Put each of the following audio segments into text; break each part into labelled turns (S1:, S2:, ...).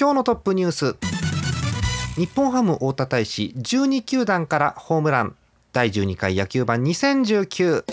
S1: 今日のトップニュース。日本ハム太田大使12球団からホームラン。第12回野球盤2019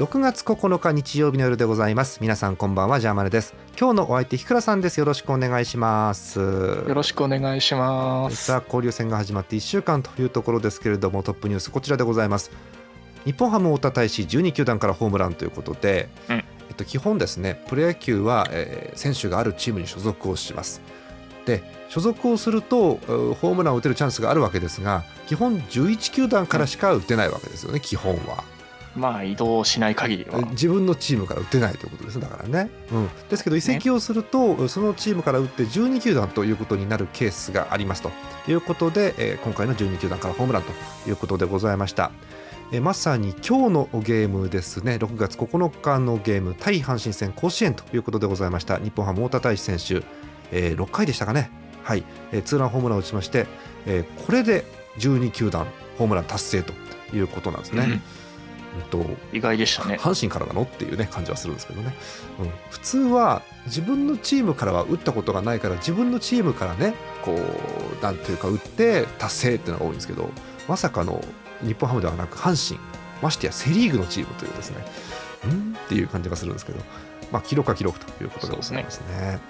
S1: 6月9日日曜日の夜でございます。皆さんこんばんはジャーマネです。今日のお相手日倉さんです。よろしくお願いします。
S2: よろしくお願いします。
S1: さあ交流戦が始まって1週間というところですけれどもトップニュースこちらでございます。日本ハム太田大使12球団からホームランということで、うん、えっと、基本ですねプロ野球は、えー、選手があるチームに所属をします。で所属をするとホームランを打てるチャンスがあるわけですが基本11球団からしか打てないわけですよね、基本は。
S2: まあ移動しない限りは。
S1: 自分のチームから打てないということですだからね、うん、ですけど移籍をすると、ね、そのチームから打って12球団ということになるケースがありますということで、えー、今回の12球団からホームランということでございました。えまさに今日のゲームですね。6月9日のゲーム対阪神戦甲子園ということでございました。日本ハム太田大志選手、えー、6回でしたかね。はい、えー、ツーランホームランを打ちまして、えー、これで12球団ホームラン達成ということなんですね。うん
S2: と、意外でしたね。
S1: 阪神からなの？っていうね感じはするんですけどね、うん、普通は自分のチームからは打ったことがないから自分のチームからねこうなんていうか打って達成っていうのが多いんですけどまさかの日本ハムではなく阪神ましてやセ・リーグのチームというですね。うん？っていう感じがするんですけど、まあ、記録は記録ということでございますね。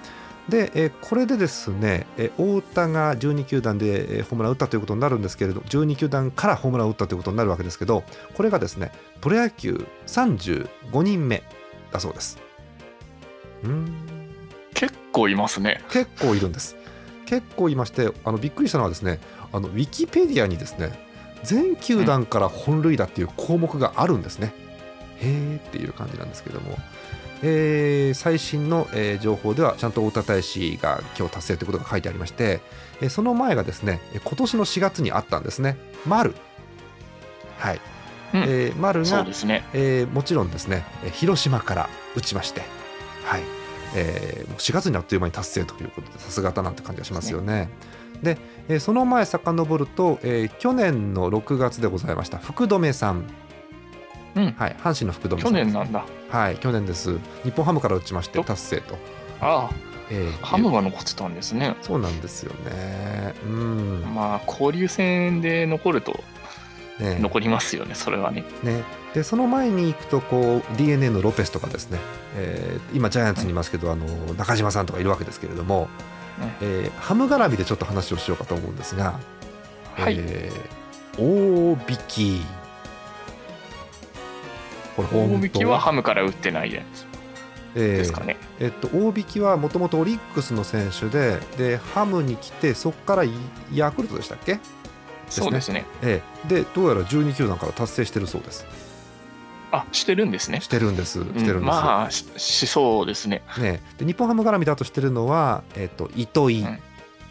S1: で、えこれでですね、え太田が12球団で、えホームラン打ったということになるんですけれど12球団からホームランを打ったということになるわけですけどこれがですねプロ野球35人目だそうです。
S2: うん。結構いますね。
S1: 結構いるんです。結構いましてあのびっくりしたのはですねあのウィキペディアにですね全球団から本塁打っていう項目があるんですね、へえっていう感じなんですけどもえー、最新の、えー、情報ではちゃんと太田大使が今日達成ということが書いてありまして、えー、その前がですね今年の4月にあったんですね。丸。はい、うん、えー、丸が、ね。えー、もちろんですね広島から打ちましてはい。えー、4月にあっという間に達成ということでさすがだなって感じがしますよね。で、えー、その前遡ると、えー、去年の6月でございました福留さん
S2: うん、
S1: はい、阪神の福留
S2: 去年なんだ。
S1: はい。去年です。日本ハムから打ちまして達成と。
S2: ああ。えー、ハムが残ってたんですね。
S1: そうなんですよね。うん。
S2: まあ交流戦で残るとね、残りますよねそれはね。
S1: ね。でその前に行くとこう d n a のロペスとかですね、えー、今ジャイアンツにいますけど、あの中島さんとかいるわけですけれども、ねえー、ハム絡みでちょっと話をしようかと思うんですが、
S2: はい、
S1: えー、大引き
S2: これ大引きはハムから打ってないやつ。ですかね。
S1: えー、えっと、大引きはもともとオリックスの選手ででハムに来てそこからヤクルトでしたっけ？
S2: そうですね、
S1: ええ、でどうやら12球団から達成してるそうです。
S2: あしてるんですね。
S1: してるんです。してるんです、うん、
S2: まあしそうですね。
S1: ねで日本ハム絡みだとしてるのは、えっと、糸井、うん、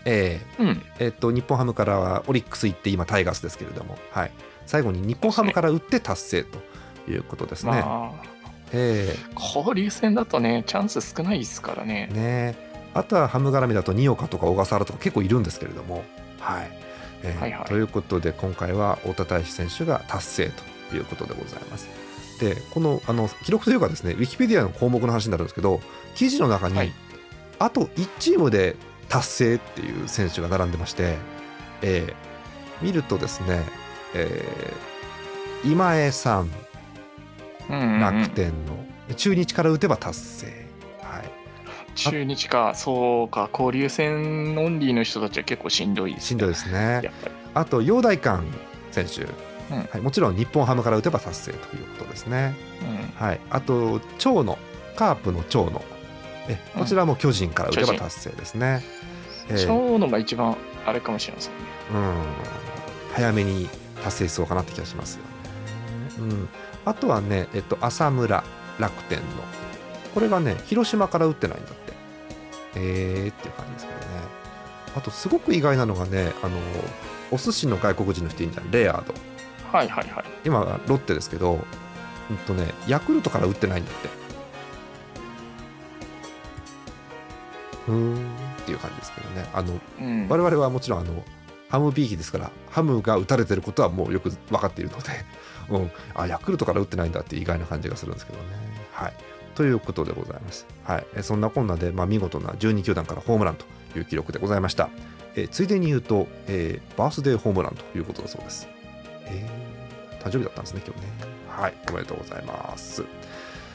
S1: えー、うん、えっと、日本ハムからはオリックス行って今タイガースですけれども、はい、最後に日本ハムから打って達成ということですね。まあ、
S2: えー、交流戦だとねチャンス少ないですからね。
S1: ね。あとはハム絡みだと新岡とか小笠原とか結構いるんですけれども。はい、えーはいはい、ということで今回は太田大志選手が達成ということでございます。でこのあの記録というかですねウィキペディアの項目の話になるんですけど記事の中に、はい、あと1チームで達成っていう選手が並んでまして、えー、見るとですね、えー、今江さん楽天の。中日から打てば達成、はい、
S2: 中日か。そうか。交流戦オンリーの人たちは結構しんどいですね。
S1: しんどいですね。あと陽大館選手、うん、はい、もちろん日本ハムから打てば達成ということですね、うん、はい、あと長野。カープの長野。えこちらも巨人から打てば達成ですね。えー。
S2: そうのが一番あれかもしれませんね。
S1: うん、早めに達成しそうかなって気がしますよね。うん、あとはね、えっと、浅村楽天の。これがね広島から打ってないんだって。えーっていう感じですけどね。あとすごく意外なのがねあのお寿司の外国人の人いるじゃんレアード。
S2: はいはいはい。
S1: 今はロッテですけどうんとねヤクルトから打ってないんだって。うーんっていう感じですけどね。あの
S2: うん。
S1: 我々はもちろんあのハムビーキですからハムが打たれてることはもうよく分かっているので、うん、あヤクルトから打ってないんだって意外な感じがするんですけどね。はい、ということでございます。はい、そんなこんなで、まあ、見事な12球団からホームランという記録でございました。えついでに言うと、えーバースデーホームランということだそうです。えー誕生日だったんですね、今日ね。はい、おめでとうございます。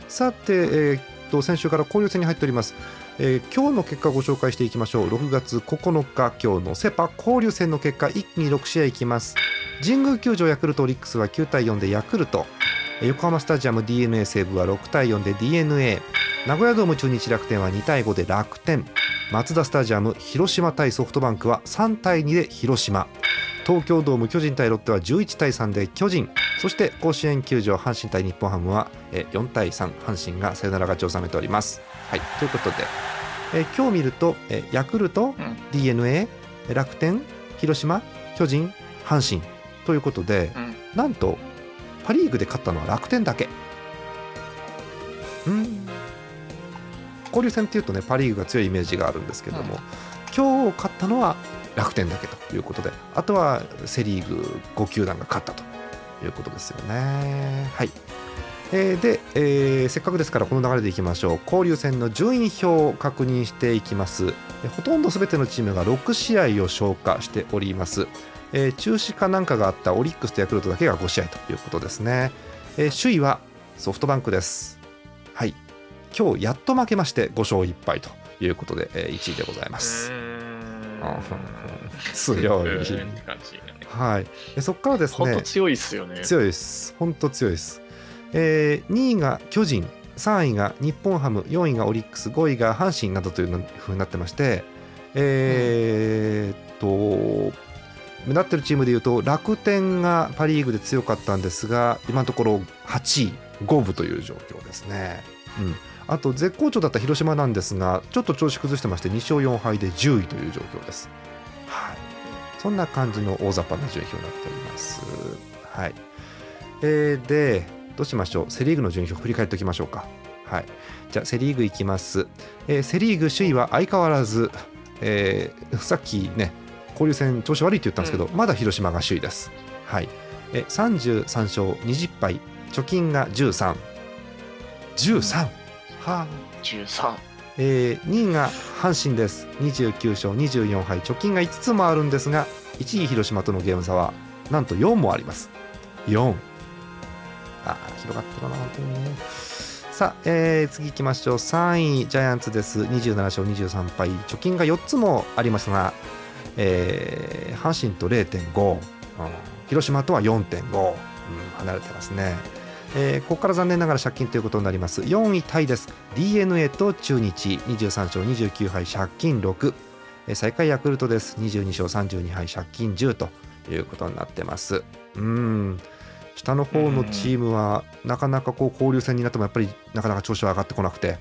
S1: さて、えーっと先週から交流戦に入っております。えー今日の結果ご紹介していきましょう。6月9日今日のセ・パ交流戦の結果一気に6試合いきます。神宮球場ヤクルトオリックスは9対4でヤクルト。横浜スタジアム d n a 西武は6対4で d n a 名古屋ドーム中日楽天は2対5で楽天。マツダスタジアム広島対ソフトバンクは3対2で広島。東京ドーム巨人対ロッテは11対3で巨人。そして甲子園球場阪神対日本ハムは4対3阪神がサヨナラ勝ちを収めております。はい。ということで、えー今日見ると、えーヤクルト、
S2: うん。
S1: d n a 楽天広島巨人阪神。ということで
S2: うん。
S1: なんとパ・リーグで勝ったのは楽天だけ。うん。交流戦っていうとねパ・リーグが強いイメージがあるんですけども、
S2: うん。
S1: 今日勝ったのは楽天だけということであとはセ・リーグ5球団が勝ったということですよね。はいえーで、えーせっかくですからこの流れでいきましょう。交流戦の順位表を確認していきます。えほとんど全てのチームが6試合を消化しております。えー中止かなんかがあったオリックスとヤクルトだけが5試合ということですね、えー首位はソフトバンクです。はい。今日やっと負けまして5勝1敗ということで、えー1位でございます、あ 強い。はい。えそこからですね。
S2: 本当強いっすよね。
S1: 強いです。本当強いです、えー2位が巨人3位が日本ハム4位がオリックス5位が阪神などというふうになってましてえーっと目立ってるチームでいうと楽天がパ・リーグで強かったんですが今のところ8位5分という状況ですね、うん、あと絶好調だった広島なんですがちょっと調子崩してまして2勝4敗で10位という状況です、はい、そんな感じの大雑把な順位表になっております。はい。えーでどうしましょう？セ・リーグの順位表振り返っておきましょうか。はい。じゃあセ・リーグいきます、えーセ・リーグ首位は相変わらず、えーさっきね交流戦調子悪いって言ったんですけど、まだ広島が首位です。はい。えー33勝20敗貯金が1313 13はあ。
S2: 13。
S1: えー2位が阪神です。29勝24敗貯金が5つもあるんですが1位広島とのゲーム差はなんと4もあります。4あ広がってるな本当にね。さあ、えー次行きましょう。3位ジャイアンツです。27勝23敗。貯金が4つもありますが、えー阪神と0.5、うん。広島とは4.5、うん離れてますね。えーここから残念ながら借金ということになります。4位タイです。d n a と中日。23勝29敗。借金6、え最下位ヤクルトです。22勝32敗。借金10ということになってます。うん。下の方のチームはなかなかこう交流戦になってもやっぱりなかなか調子は上がってこなくて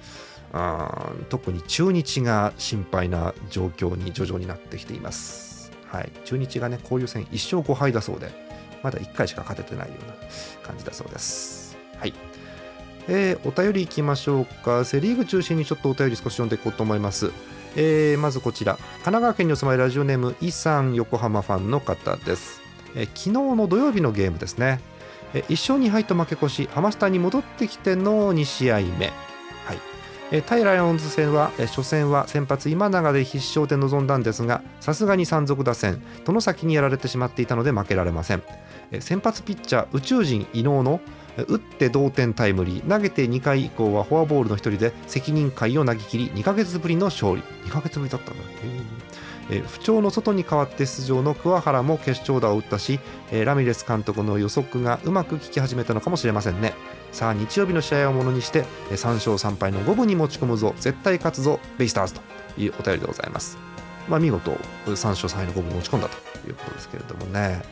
S1: うん特に中日が心配な状況に徐々になってきています、はい、中日がね交流戦1勝5敗だそうでまだ1回しか勝ててないような感じだそうです。はい。えーお便りいきましょうか。セ・リーグ中心にちょっとお便り少し読んでいこうと思います。えーまずこちら、神奈川県にお住まいラジオネーム、イさん横浜ファンの方です。えー昨日の土曜日のゲームですね。1勝2敗と負け越し、ハマスタに戻ってきての2試合目。はい。対ライオンズ戦は、初戦は先発今永で必勝で臨んだんですがさすがに山賊打線殿崎にやられてしまっていたので負けられません先発ピッチャー宇宙人伊能の打って同点タイムリー投げて2回以降はフォアボールの一人で責任回を投げ切り2ヶ月ぶりの勝利2ヶ月ぶりだったんだえー不調の外に代わって出場の桑原も決勝打を打ったし、えーラミレス監督の予測がうまく効き始めたのかもしれませんね。さあ日曜日の試合をものにしてえー3勝3敗の5分に持ち込むぞ。絶対勝つぞベイスターズと。いうお便りでございます。まあ見事3勝3敗の5分持ち込んだということですけれどもね。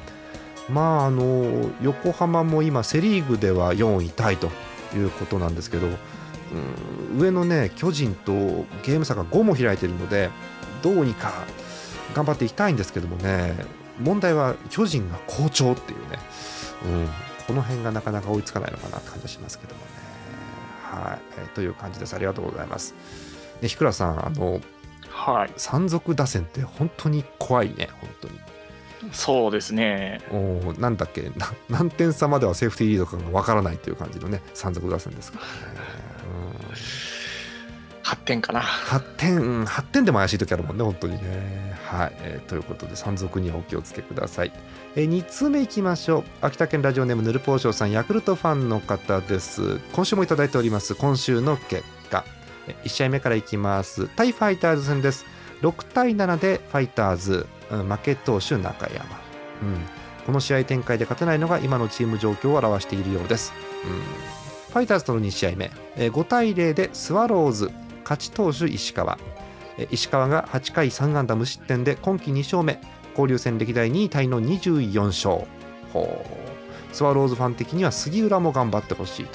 S1: まああの横浜も今セ・リーグでは4位タイということなんですけど、上のね巨人とゲーム差が5も開いているのでどうにか頑張っていきたいんですけどもね問題は巨人が好調っていうね、うん、この辺がなかなか追いつかないのかなって感じがしますけどもね。はい、えーという感じです。ありがとうございます。で、ひくらさん、あの
S2: はい。
S1: 山賊打線って本当に怖いね、本当に。
S2: そうですね。
S1: おーなんだっけな 何点差まではセーフティーリードかがわからないっていう感じのね山賊打線ですからね、うん、
S2: 8点かな。
S1: 8点、うん8点でも怪しい時あるもんね本当にね。はい、えーということで山賊にはお気をつけください、え2通目いきましょう。秋田県ラジオネームぬるぽうしょうさんヤクルトファンの方です。今週もいただいております今週の結果。1試合目からいきます。対ファイターズ戦です。6対7でファイターズ、うん負け投手中山、うん、この試合展開で勝てないのが今のチーム状況を表しているようです、うん、ファイターズとの2試合目。えー5対0でスワローズ。勝ち投手石川。石川が8回3安打無失点で今季2勝目。交流戦歴代2位タイの24勝。スワローズファン的には杉浦も頑張ってほしい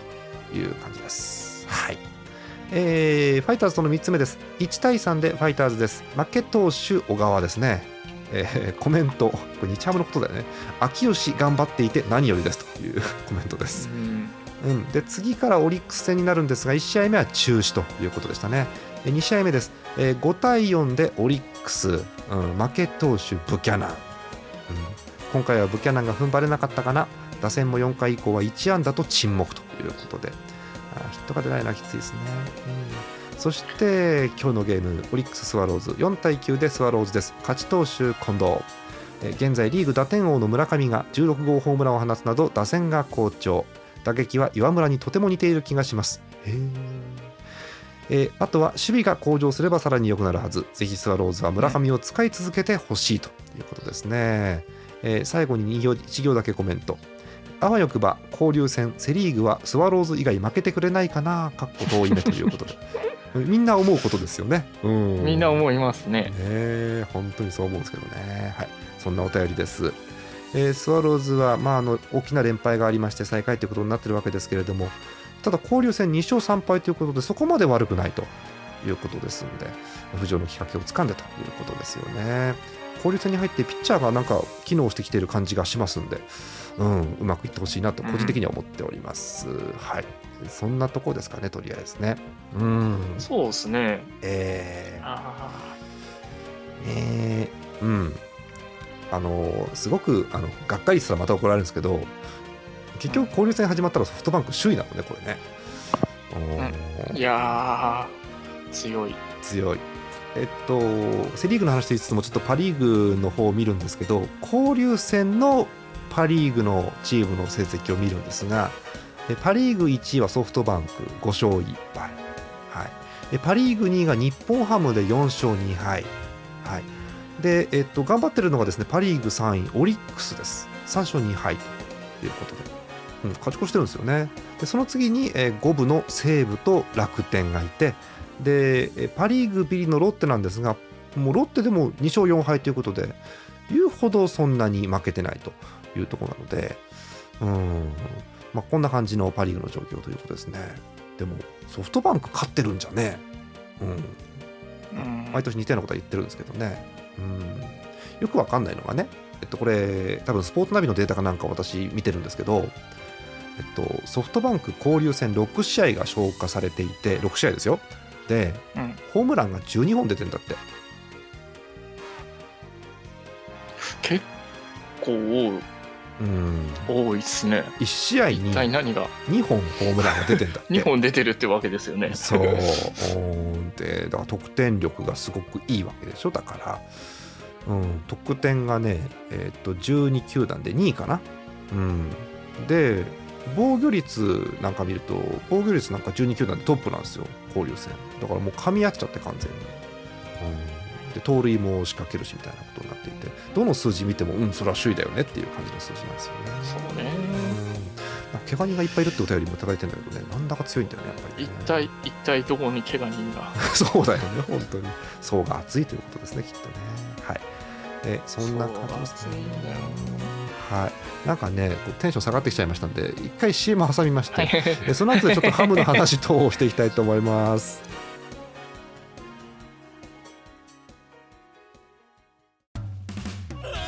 S1: という感じです。はい。えーファイターズとの3つ目です。1対3でファイターズです。負け投手小川ですね。えーコメント。これ日ハムのことだよね。秋吉頑張っていて何よりですというコメントです。
S2: うん。
S1: うん、で次からオリックス戦になるんですが1試合目は中止ということでしたね。2試合目です、えー5対4でオリックス、うん、負け投手ブキャナン、うん、今回はブキャナンが踏ん張れなかったかな。打線も4回以降は1安打と沈黙ということで。あヒットが出ないのはきついですね、うん、そして今日のゲームオリックス・スワローズ。4対9でスワローズです。勝ち投手近藤。現在リーグ打点王の村上が16号ホームランを放つなど打線が好調。打撃は岩村にとても似ている気がします。へー。えーあとは守備が向上すればさらに良くなるはず。ぜひスワローズは村上を使い続けてほしいということですね、えー最後に2行1行だけコメント。あわよくば交流戦セ・リーグはスワローズ以外負けてくれないかなかっこ遠い目ということで。みんな思うことですよね。うん。
S2: みんな思いますね。
S1: ねえ本当にそう思うんですけどね、はい、そんなお便りです、えースワローズは、まあ、あの大きな連敗がありまして最下位ということになっているわけですけれどもただ交流戦2勝3敗ということでそこまで悪くないということですので浮上のきっかけをつかんだということですよね。交流戦に入ってピッチャーがなんか機能してきている感じがしますんで、うん、うまくいってほしいなと個人的には思っております、はい。そんなとこですかねとりあえずね。うん。
S2: そうですね。
S1: えー。
S2: あ
S1: ねうんあのすごくあのがっかりしたらまた怒られるんですけど結局交流戦始まったらソフトバンク首位なのねこれね、おー
S2: ーいやー、強い。
S1: 強い。えっとセ・リーグの話と言いつつもちょっとパ・リーグの方を見るんですけど交流戦のパ・リーグのチームの成績を見るんですがえパ・リーグ1位はソフトバンク5勝1敗、はい、でパ・リーグ2位が日本ハムで4勝2敗、はい、で、えっと、頑張ってるのがですねパ・リーグ3位オリックスです。3勝2敗ということで、うん、勝ち越してるんですよね。でその次に、えー、5部の西武と楽天がいて。でえパ・リーグビリのロッテなんですがもうロッテでも2勝4敗ということで言うほどそんなに負けてないというところなので。うん、まあ、こんな感じのパ・リーグの状況ということですね。でもソフトバンク勝ってるんじゃねうん。
S2: うん。
S1: 毎年似たようなことは言ってるんですけどねうん。よくわかんないのがねえっとこれ多分スポーツナビのデータかなんか私見てるんですけどえっと、ソフトバンク交流戦6試合が消化されていて6試合ですよ。で
S2: うん。
S1: ホームランが12本出てんだって。
S2: 結構
S1: うん
S2: 多いっすね。
S1: 1試合に
S2: 一体何が
S1: ？2本ホームランが出てんだって。
S2: 2本出てるってわけですよね。
S1: そう。うんでだから得点力がすごくいいわけでしょ。だから、うん、得点がね、えっと12球団で2位かな、うん、で防御率なんか見ると防御率なんか12球団でトップなんですよ。交流戦。だからもう噛み合っちゃって完全に、うん、して盗塁も仕掛けるしみたいなことになっていてどの数字見てもうんそれは首位だよねっていう感じの数字なんですよね。
S2: そうね。
S1: うん。怪我人がいっぱいいるってお便りもいただいてるんだけどねなんだか強いんだよねやっぱり、
S2: 一
S1: ね、
S2: 体一体どこに怪我人が。
S1: そうだよね本当に。層が厚いということですねきっとね。はい。えそんな感じです
S2: そう暑いんだよ。
S1: はい。なんかねテンション下がってきちゃいましたんで一回 CM 挟みまして、
S2: はい。
S1: えその後でちょっとハムの話等をしていきたいと思います。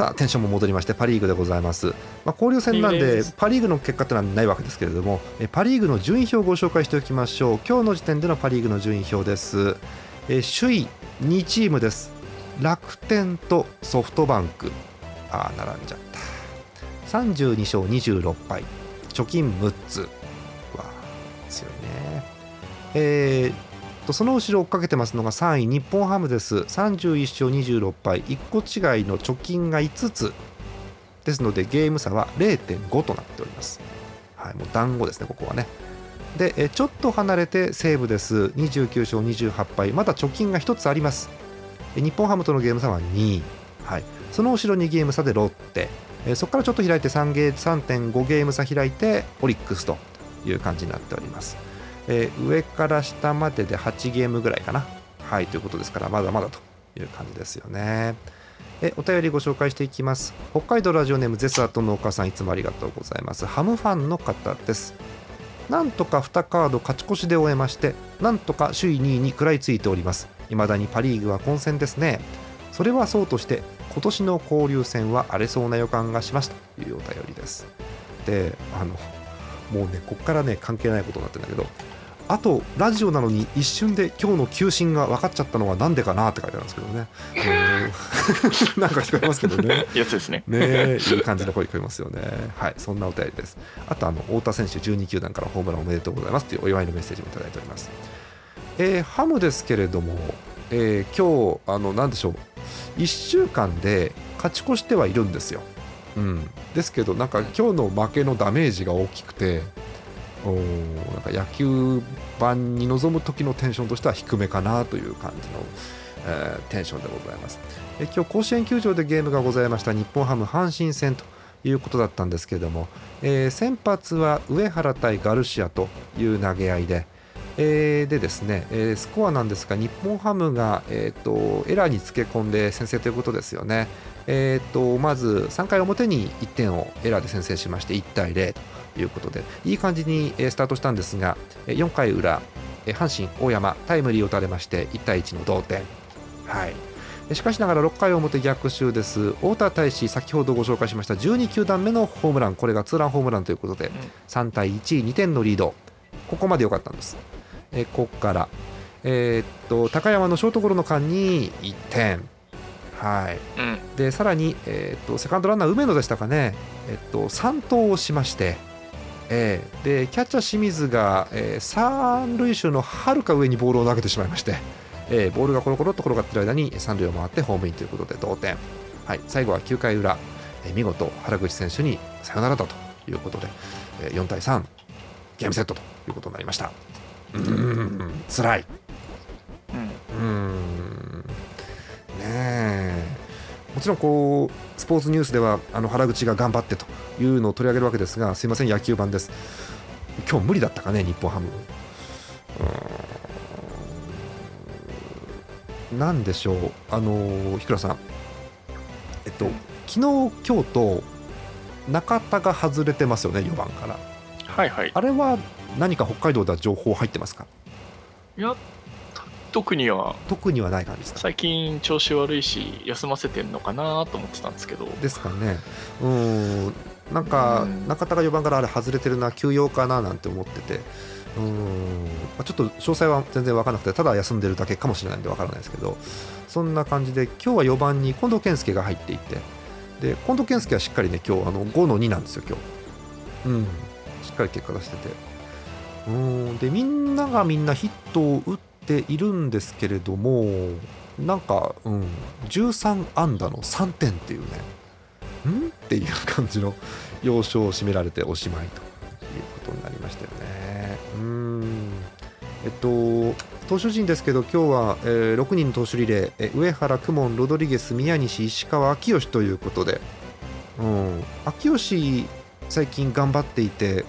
S1: さあテンションも戻りましてパ・リーグでございます、まあ、交流戦なんで
S2: パリーグ
S1: の結果ってのはないわけですけれどもえパ・リーグの順位表をご紹介しておきましょう。今日の時点でのパ・リーグの順位表です。え首位2チームです。楽天とソフトバンク。ああ並んじゃった。32勝26敗。貯金6つ。わあ強いね。えーとその後ろ追っかけてますのが3位日本ハムです。31勝26敗。1個違いの貯金が5つ。ですのでゲーム差は0.5となっております。はいもう団子ですねここはね。でちょっと離れて西武です。29勝28敗。まだ貯金が1つあります。日本ハムとのゲーム差は2位、はい、その後ろにゲーム差でロッテ。えそこからちょっと開いて3ゲー3.5ゲーム差開いてオリックスという感じになっております。えー上から下までで8ゲームぐらいかな。はい、ということですから、まだまだという感じですよね。えお便りご紹介していきます。北海道ラジオネームゼスアートのお母さん、いつもありがとうございます。ハムファンの方です。なんとか2カード勝ち越しで終えまして、なんとか首位2位に食らいついております。未だにパ・リーグは混戦ですね。それはそうとして、今年の交流戦は荒れそうな予感がしますというお便りです。で、あの、もうね、こっからね、関係ないことになってるんだけど、あとラジオなのに一瞬で今日の球審が分かっちゃったのはなんでかなって書いてあるんですけどね。うんなんか聞こえますけどね。
S2: やつですね
S1: ねえ、いい感じの声聞こえますよね。はい、そんなお便りです。あと、あの太田選手、12球団からホームランおめでとうございますというお祝いのメッセージもいただいております。えーハムですけれども、えー今日あのなんでしょう、1週間で勝ち越してはいるんですよ。うん、ですけど、なんか今日の負けのダメージが大きくて、おなんか野球盤に臨む時のテンションとしては低めかなという感じの、えーテンションでございます。え今日甲子園球場でゲームがございました日本ハム阪神戦ということだったんですけれども、えー先発は上原対ガルシアという投げ合いで、えーでですね、えスコアなんですが日本ハムが、えー、とエラーにつけ込んで先制ということですよね。えー、とまず3回表に1点をエラーで先制しまして1対0ということでいい感じにえースタートしたんですがえー4回裏えー阪神、大山タイムリーを打たれまして1対1の同点。はい。えーしかしながら6回表逆襲です。太田大使先ほどご紹介しました12球団目のホームラン。これがツーランホームランということで3対1、2点のリード。ここまで良かったんです。えーここから、えーっと高山のショートゴロの間に1点。はい、
S2: うん。
S1: でさらに、えーっとセカンドランナー梅野でしたかね、えっと3投をしまして、えーでキャッチャー清水が、えー三塁手のはるか上にボールを投げてしまいまして、えーボールがコロコロっと転がっている間に三塁を回ってホームインということで同点、はい、最後は9回裏、えー見事原口選手にサヨナラだということで、えー4対3ゲームセットということになりました。うーん辛い。
S2: うん。
S1: うーん。ねえ。もちろんこうスポーツニュースではあの原口が頑張ってというのを取り上げるわけですがすいません野球版です。今日無理だったかね日本ハム。うーん。なんでしょう。あの日倉さん。えっと昨日今日と中田が外れてますよね4番から。
S2: はいはい。
S1: あれは何か北海道では情報入ってますか？
S2: いやた特には
S1: 特にはない感じですか？
S2: 最近調子悪いし休ませてんのかなと思ってたんですけど。
S1: ですかね。うーん。なんか
S2: うん。
S1: 中田が4番からあれ外れてるな休養かななんて思ってて。うーん、まあちょっと詳細は全然分からなくてただ休んでるだけかもしれないんで分からないですけど。そんな感じで今日は4番に近藤健介が入っていて。で近藤健介はしっかりね今日あの5の2なんですよ今日。うん。しっかり結果出してて。うーん。でみんながみんなヒットを打っているんですけれどもなんか、うん、13安打の3点っていうねん？っていう感じの要所を占められておしまいということになりましたよね。うん。えっと投手陣ですけど今日は、えー6人の投手リレー、え上原、公文、ロドリゲス、宮西、石川、秋吉ということで、うん、秋吉、最近頑張っていて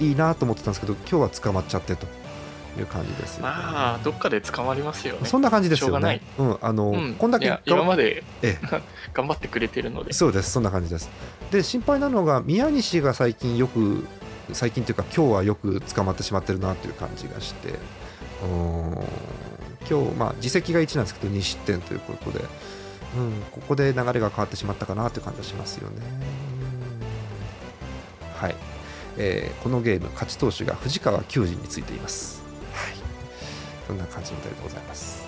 S1: いいなと思ってたんですけど今日は捕まっちゃってと。いう感じですよね。
S2: まあどっかで捕まりますよね
S1: そんな感じですよ
S2: しょうがない
S1: ね。うん、あの、
S2: うん
S1: こんだけ
S2: 今まで
S1: ええ
S2: 頑張ってくれてるので
S1: そうです、そんな感じです。で、心配なのが、宮西が最近よく、最近というか、今日はよく捕まってしまってるなという感じがして、うーん今日、まあ、自責が1なんですけど、2失点ということで、うん、ここで流れが変わってしまったかなという感じがしますよね。うんはい、えーこのゲーム、勝ち投手が藤川球児についています。はい、そんな感じみたいでございます。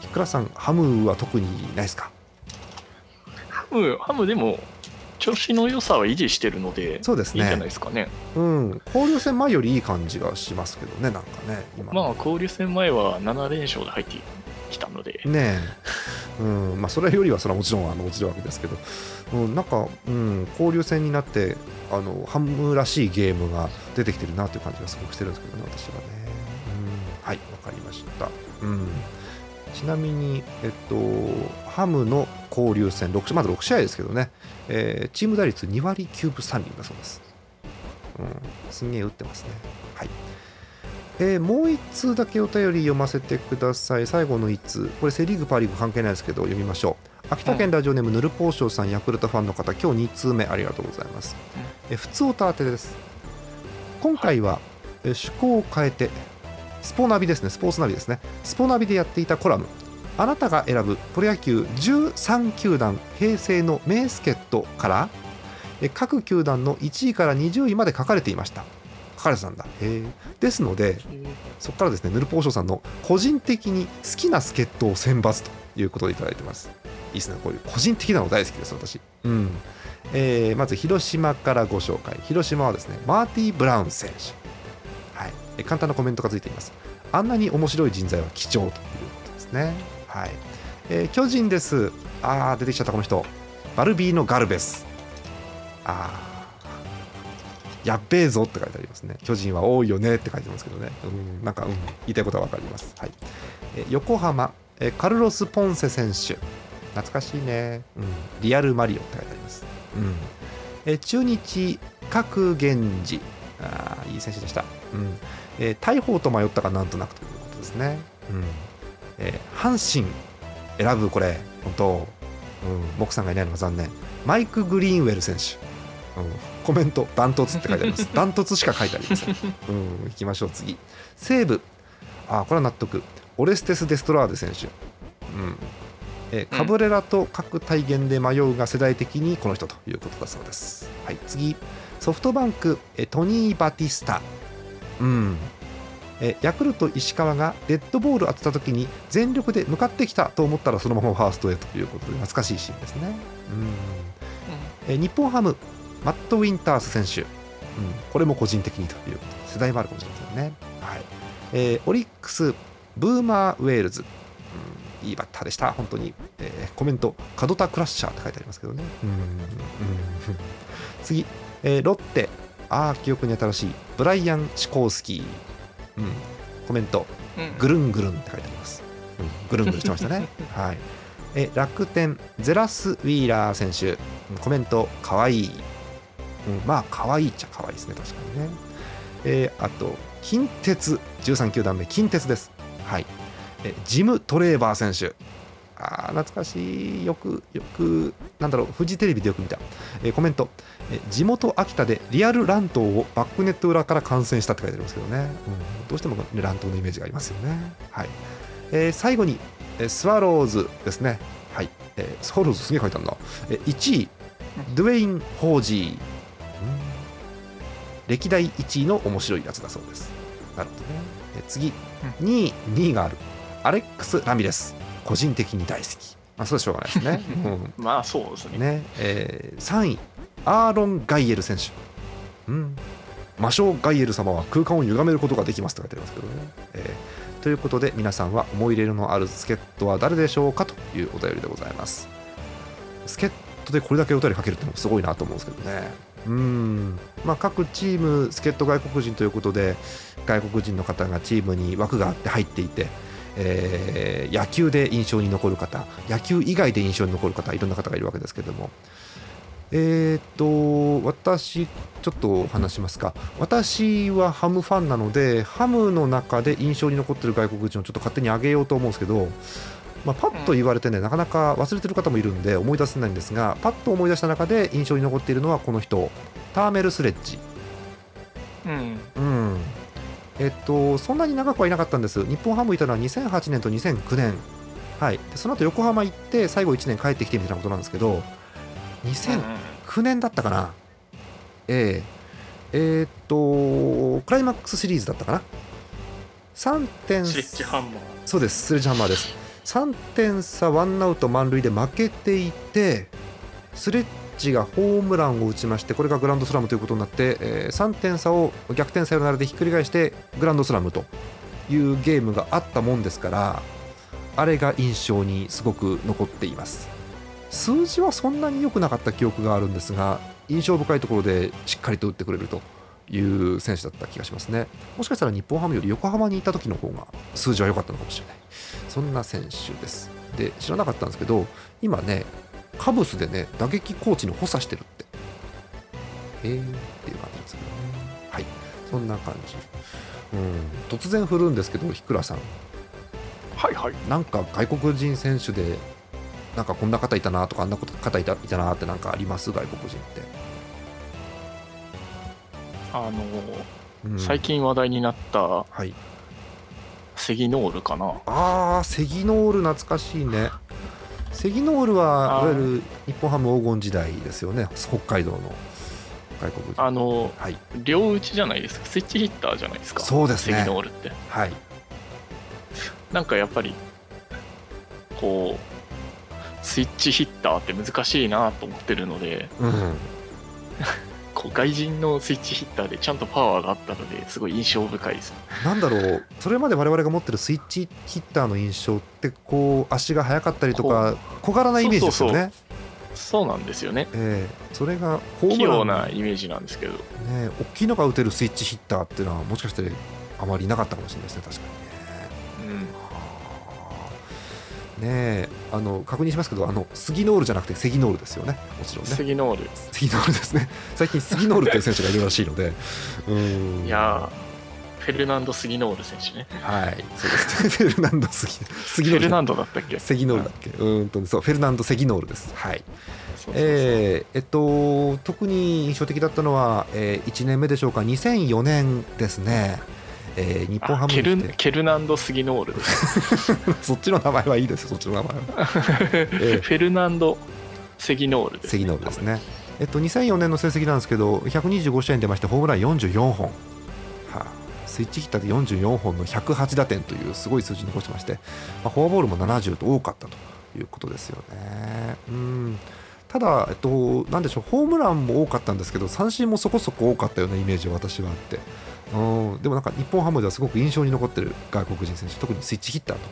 S1: ひくらさん、ハムは特にないですか？
S2: ハムハムでも調子の良さは維持してるので
S1: そうですね。
S2: いいんじゃないですかね。
S1: うん、交流戦前よりいい感じがしますけどね、なんかね、今
S2: まあ交流戦前は7連勝で入ってきたので。
S1: ねえ、うん。まあ、それよりはそれはもちろんあの落ちるわけですけど、うん、なんか、うん、交流戦になってあの、ハムらしいゲームが出てきてるなという感じがすごくしてるんですけどね、私はね。うん、はい、わかりました。うんちなみに、えっと、ハムの交流戦、6まだ6試合ですけどね、えーチーム打率2割9分3厘だそうです。うん、すんげえ打ってますね。はい。えーもう1通だけお便り読ませてください。最後の1通。これセ・リーグ、パ・リーグ関係ないですけど、読みましょう。秋田県ラジオネーム、ぬるぽうしょうさん、ヤクルトファンの方、今日2通目ありがとうございます。えー普通おた当てです。今回は、えー趣向を変えて、スポナビですね、スポーツナビですね。スポナビでやっていたコラム、あなたが選ぶプロ野球13球団平成の名助っ人から、各球団の1位から20位まで書かれていました。書かれてたんだ。へですので、そこからですね、ヌルポーショーさんの個人的に好きな助っ人を選抜ということでいただいてます。いいですね、こういう個人的なの大好きです、私。うん。えーまず、広島からご紹介。広島はですね、マーティー・ブラウン選手。え簡単なコメントがついています。あんなに面白い人材は貴重ということですね。はい。えー巨人です。あー、出てきちゃった、この人。バルビーノ・ガルベス。あ。やっべえぞって書いてありますね。巨人は多いよねって書いてますけどね。うん、なんか、うん、言いたいことは分かります。はい。えー横浜、えーカルロス・ポンセ選手。懐かしいね。うん。リアル・マリオって書いてあります。うん。えー中日、角源氏。あーいい選手でした。うん。えー大砲と迷ったかなんとなくということですね。うん。えー阪神、選ぶこれ、本当、うん、モクさんがいないのが残念。マイク・グリーンウェル選手。うん、コメント、ダントツって書いてあります。ダントツしか書いてありません。うん、行きましょう、次。西武、あーこれは納得。オレステス・デストラーデ選手。うんえーカブレラと各体現で迷うが世代的にこの人ということだそうです。はい、次、ソフトバンク、トニー・バティスタ。うん。ヤクルト石川がデッドボール当てた時に全力で向かってきたと思ったらそのままファーストへということで懐かしいシーンですね。うん。え日本ハムマット・ウィンタース選手、うん、これも個人的にということ世代もあるかもしれませんね。はい。えーオリックスブーマー・ウェールズ、うん、いいバッターでした。本当に、えーコメント門田クラッシャーって書いてありますけどね。うん。うん。次、えーロッテああ記憶に新しいブライアン・シコースキー、うん、コメント
S2: うん
S1: ぐるんぐるんって書いてあります。うん、ぐるんぐるんしてましたね。はい。え楽天ゼラス・ウィーラー選手うんコメントかわいい。うん、まあ可愛いっちゃ可愛いですね確かにね。えーあと近鉄13球団目近鉄です。はい。えジム・トレーバー選手。あー懐かしい。よくよくなんだろうフジテレビでよく見た、えーコメント、え地元秋田でリアル乱闘をバックネット裏から観戦したって書いてありますけどね、うん、どうしても、ね、乱闘のイメージがありますよね。はい、えー最後に、えースワローズですね。はい、えースワローズすげえ書いてあるな、えー1位ドゥエイン・ホージー。歴代1位の面白いやつだそうです。なるほどね。え次。2位2位がある。アレックス・ラミレス個人的に大好き。まあそうでしょうがないですね、うん。
S2: まあそうですね。
S1: ね。えー3位アーロン・ガイエル選手。うん。魔性ガイエル様は空間を歪めることができますと書いてありますけどね、えーということで皆さんは思い入れのある助っ人は誰でしょうかというお便りでございます。助っ人でこれだけお便りかけるってのもすごいなと思うんですけどね。うん。まあ各チーム助っ人外国人ということで外国人の方がチームに枠があって入っていてえー野球で印象に残る方野球以外で印象に残る方いろんな方がいるわけですけども。えーっと私ちょっと話しますか。私はハムファンなのでハムの中で印象に残ってる外国人をちょっと勝手に挙げようと思うんですけど、まあ、パッと言われてね、なかなか忘れてる方もいるんで思い出せないんですがパッと思い出した中で印象に残っているのはこの人ターメル・スレッジ。
S2: うん。
S1: うんえっと、そんなに長くはいなかったんです、日本ハムいたのは2008年と2009年、はい、でその後横浜行って、最後1年帰ってきてみたいなことなんですけど、2009年だったかな、ええ。えーっと、クライマックスシリーズだったかな、3点
S2: スレッジハンマー。
S1: そうです、スレッジハンマーです。3点差、ワンアウト満塁で負けていて、スレッジがホームランを打ちまして、これがグランドスラムということになって、えー3点差を逆転サヨナラでひっくり返して、グランドスラムというゲームがあったもんですから、あれが印象にすごく残っています。数字はそんなに良くなかった記憶があるんですが、印象深いところでしっかりと打ってくれるという選手だった気がしますね。もしかしたら日本ハムより横浜にいた時の方が数字は良かったのかもしれない。そんな選手です。で、知らなかったんですけど、今ね、カブスでね、打撃コーチの補佐してるって。へーっていう感じですね。はい、そんな感じ。うん、突然振るんですけど、ひくらさん、
S2: はいはい
S1: なんか外国人選手で、なんかこんな方いたなとか、あんな方いたいたなってなんかあります、外国人って。
S2: あの
S1: うん
S2: 最近話題になった
S1: はい、
S2: セギノールかな
S1: あー、セギノール懐かしいね。セギノールはいわゆる日本ハム黄金時代ですよね、北海道の。外国人。
S2: あの
S1: はい、
S2: 両打ちじゃないですか。スイッチヒッターじゃないですか。
S1: そうですね。
S2: セギノールって。
S1: はい、
S2: なんかやっぱりこうスイッチヒッターって難しいなと思ってるので。
S1: うん、
S2: こう外人のスイッチヒッターでちゃんとパワーがあったのですごい印象深いです。
S1: なんだろう、それまで我々が持ってるスイッチヒッターの印象って、こう足が速かったりとか、小柄なイメージですよね。
S2: そうなんですよね。
S1: ええ。それがホー
S2: 器
S1: ムラン、
S2: 用なイメージなんですけど。
S1: ね、大きいのが打てるスイッチヒッターっていうのは、もしかしてあまりなかったかもしれないですね、確かにねえあの確認しますけどあの杉ノールじゃなくてセギノールですよね。もちろんね。
S2: セギノール。
S1: セギノールですね。最近杉ノールっていう選手がいるらしいので。うん。
S2: いやーフェルナンド・スギノール選手ね。
S1: はい。そうですね。フェルナンド杉杉ノール。
S2: フェルナンドだったっけ？
S1: セギノールだっけ？うーんとそうフェルナンド・セギノールです。はい。えーえっと特に印象的だったのは、え1年目でしょうか？2004年ですね、えー日本ハ
S2: あケルケルナンド・スギノール。
S1: そっちの名前はいいですよそっちの名前は。え
S2: フェルナンド・セギノールです、
S1: セギノールですね。えっと、2004年の成績なんですけど、125試合に出まして、ホームラン44本、はあ、スイッチヒッターで44本の108打点というすごい数字残してまして、まあ、フォアボールも70と多かったということですよね。うん。ただ、えっと、なんでしょう、ホームランも多かったんですけど、三振もそこそこ多かったようなイメージが私はあって、うん、でもなんか日本ハムではすごく印象に残ってる外国人選手、特にスイッチヒッターと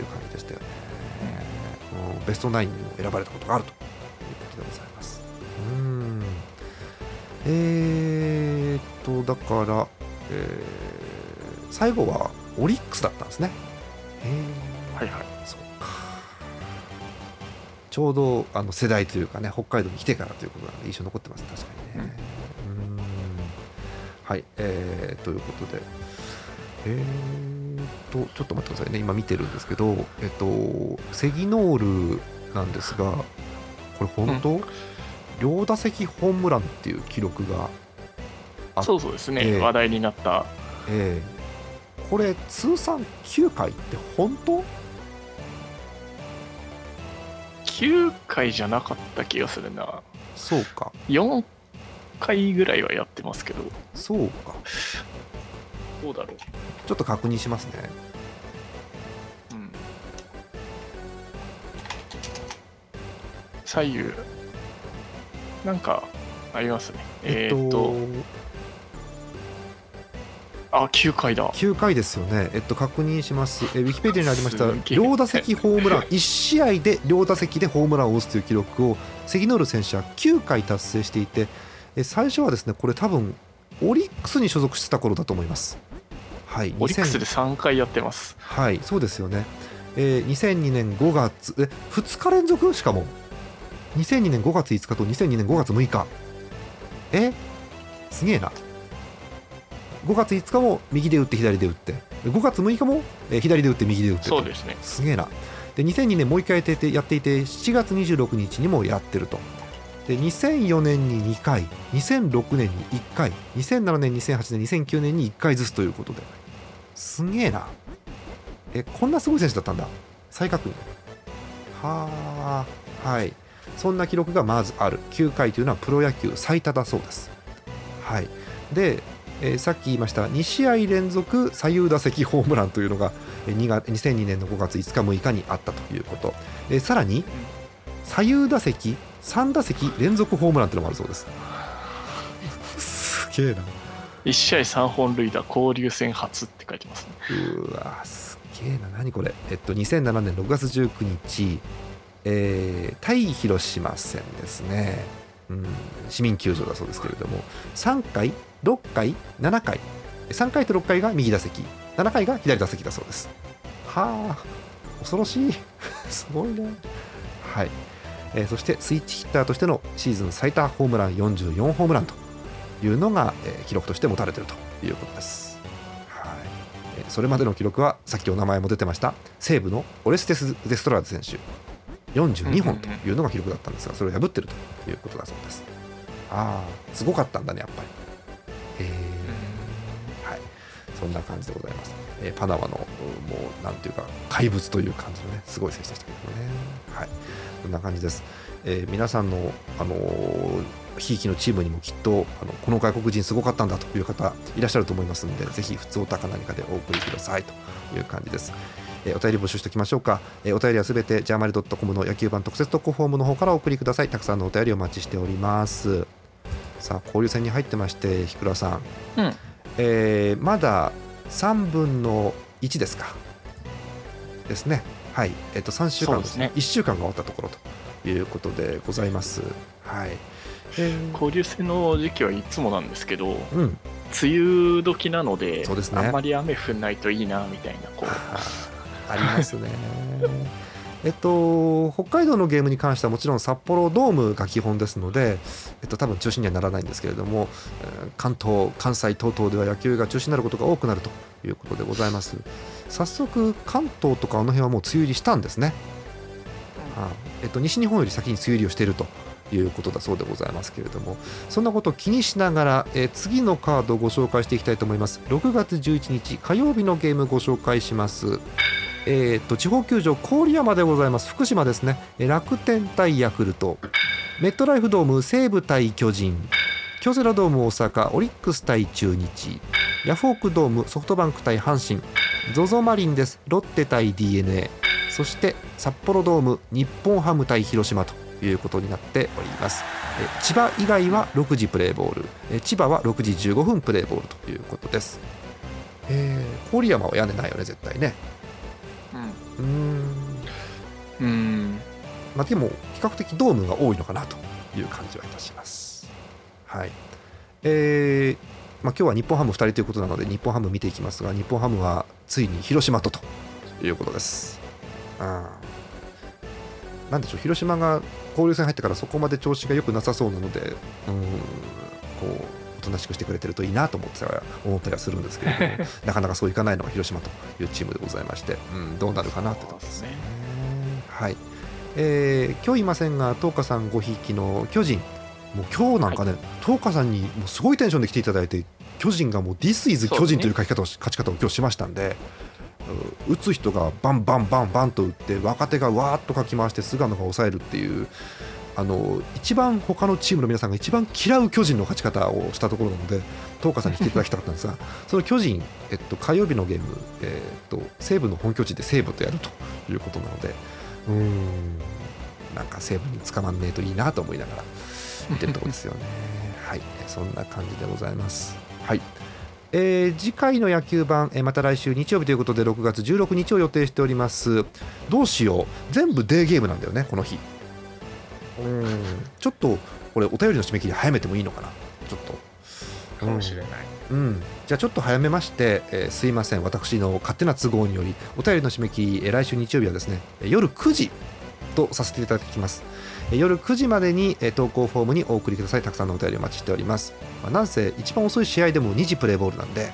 S1: いう感じでしたよね。うんベストナインにも選ばれたことがあるということでございます。うんえー、っと、だから、えー最後はオリックスだったんですね。えー
S2: はいはい
S1: そうか。ちょうどあの世代というかね、北海道に来てからということなんで、印象残ってます、確かにね。うんはい、えー、ということで、えーと、ちょっと待ってくださいね、今見てるんですけど、えっと、セギノールなんですが、これ、本当、両打席ホームランっていう記録があ
S2: そうそうですね、
S1: ええ。
S2: 話題になった。
S1: ええ。これ通算9回って本当
S2: ？9回じゃなかった気がするな。
S1: そうか。
S2: 4回ぐらいはやってますけど。
S1: そうか。
S2: どうだろう。
S1: ちょっと確認しますね。
S2: うん。左右。なんかありますね。えーっと,、あ9回だ。
S1: 9回ですよね、えっと、確認します、えウィキペディアにありました両打席ホームラン、1試合で両打席でホームランを打つという記録を関ノール選手は9回達成していて、え最初はですねこれ、多分オリックスに所属してた頃だと思います。はい、2000
S2: オリックスで3回やってます
S1: はい、そうですよね、えー2002年5月、え2日連続しかも、2002年5月5日と2002年5月6日、えすげえな。5月5日も右で打って左で打って、5月6日もえー左で打って右で打ってと
S2: そうですね
S1: すげえな。で、2002年もう一回やっていてやっていて、7月26日にもやってると。で、2004年に2回、2006年に1回、2007年、2008年、2009年に1回ずつということで、すげえな。え、こんなすごい選手だったんだ。再確認。はあ、はい。そんな記録がまずある。9回というのはプロ野球最多だそうです。はい。で、えーさっき言いました2試合連続左右打席ホームランというのがえー2月2002年の5月5日6日にあったということ、えーさらに左右打席3打席連続ホームランというのもあるそうです。すげえな。
S2: 1試合3本塁打交流戦初って書いてますね。
S1: うわすげえな。何これ。えっと2007年6月19日えー対広島戦ですね、うん、市民球場だそうですけれども。3回6回7回。3回と6回が右打席。7回が左打席だそうです。はあ恐ろしい。すごいね。はい、えーそしてスイッチヒッターとしてのシーズン最多ホームラン44ホームランというのが、えー記録として持たれているということです。はい。えーそれまでの記録はさっきお名前も出てました西武のオレステス・デストラーズ選手。42本というのが記録だったんですがそれを破ってるということだそうです。ああすごかったんだねやっぱり。えはいそんな感じでございます、えーパナマのもうなんていうか怪物という感じのねすごい選手でしたけどもね。はい。こんな感じです、えー皆さんのあのーひいきのチームにもきっとあのこの外国人すごかったんだという方いらっしゃると思いますのでぜひ普通おたか何かでお送りくださいという感じです、えーお便り募集しておきましょうか、えーお便りはすべてジャーマリドットコムの野球版特設特攻フォームの方からお送りください。たくさんのお便りお待ちしております。さあ交流戦に入ってまして日倉さん、
S2: うん。
S1: えーまだ3分の1ですか。ですね。はい。えっ、と3週間
S2: ですね。
S1: 1週間が終わったところということでございます。はい。えー
S2: 交流戦の時期はいつもなんですけど
S1: うん。
S2: 梅雨時なので
S1: ね。
S2: あんまり雨降んないといいなみたいなこう。
S1: ありますね。えっと、北海道のゲームに関してはもちろん札幌ドームが基本ですので、えっと、多分中止にはならないんですけれども、えー関東、関西等々では野球が中止になることが多くなるということでございます。早速、関東とかあの辺はもう梅雨入りしたんですね。はいえっと、西日本より先に梅雨入りをしているということだそうでございますけれどもそんなことを気にしながら、えー次のカードをご紹介していきたいと思います6月11日火曜日のゲームご紹介しますえー、と地方球場郡山でございます。福島ですね。楽天対ヤクルト。メットライフドーム西武対巨人。京セラドーム大阪。オリックス対中日。ヤフオクドームソフトバンク対阪神。ZOZO マリンです。ロッテ対 d n a そして札幌ドーム日本ハム対広島ということになっております。千葉以外は6時プレーボール。千葉は6時15分プレーボールということです。えー、郡山は屋根ないよね絶対ね。うーん。
S2: うんうん
S1: まあでも比較的ドームが多いのかなという感じはいたします。はい。えーまあ、今日は日本ハム2人ということなので日本ハム見ていきますが日本ハムはついに広島とということです。うんなんでしょう広島が交流戦入ってからそこまで調子が良くなさそうなのでうんこうとなしくしてくれてるといいなと思って思ったりはするんですけれどもなかなかそういかないのが広島というチームでございまして、うん、どうなるかなってところですね。はいえー今日いませんが東花さんごひいきの巨人もう今日なんかね、東花さんにもうすごいテンションで来ていただいて巨人がもう「This is 巨人」という書き方をし勝ち方を今日しましたんでう打つ人がバンバンバンバンと打って若手がわーっとかき回して菅野が抑えるっていうあの一番他のチームの皆さんが一番嫌う巨人の勝ち方をしたところなので東花さんに来ていただきたかったんですが その巨人、えっと、火曜日のゲーム、えっと、西武の本拠地で西武とやるということなのでうーんなんか西武に捕まんねえといいなと思いながら見てるところですよね。はい、そんな感じでございます。はい。えー次回の野球版、えーまた来週日曜日ということで6月16日を予定しておりますどうしよう全部デーゲームなんだよねこの日うん。ちょっとこれお便りの締め切り早めてもいいのかな？ちょっと。
S3: かもしれない、
S1: うん、じゃあちょっと早めまして、えーすいません。私の勝手な都合によりお便りの締め切り、えー来週日曜日はですねえー夜9時とさせていただきます。えー夜9時までにえー投稿フォームにお送りください。たくさんのお便りお待ちしております、まあなんせ一番遅い試合でも2時プレーボールなんで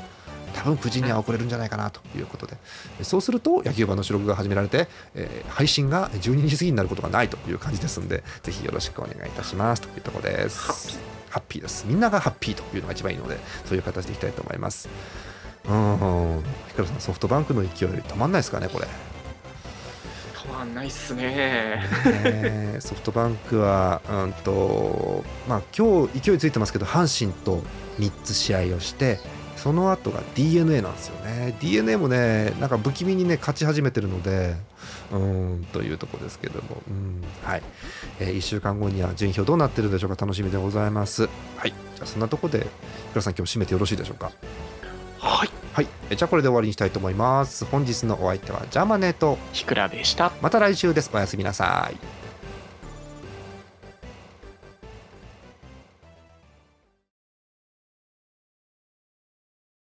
S1: 多分9時には遅れるんじゃないかなということで。えーそうすると野球盤の収録が始められて、えー配信が12時過ぎになることがないという感じですのでぜひよろしくお願いいたしますというところです。ハッピーです。みんながハッピーというのが一番いいのでそういう形でいきたいと思います。うん。ヒカルさんソフトバンクの勢い止まんないですかねこれ。
S2: 止まんないっすね。
S1: ねソフトバンクは、うんとまあ、今日勢いついてますけど阪神と3つ試合をしてその後が d n a なんですよね。D n a もねなんか不気味にね勝ち始めてるのでうーんというところですけども、うんはい。え1週間後には順位表どうなってるでしょうか？楽しみでございます。はい。じゃあそんなところでヒカルさん今日締めてよろしいでしょうか？
S2: はい。
S1: はい。えじゃあこれで終わりにしたいと思います。本日のお相手はジャーマネーと
S2: ひくらでした。
S1: また来週です。おやすみなさい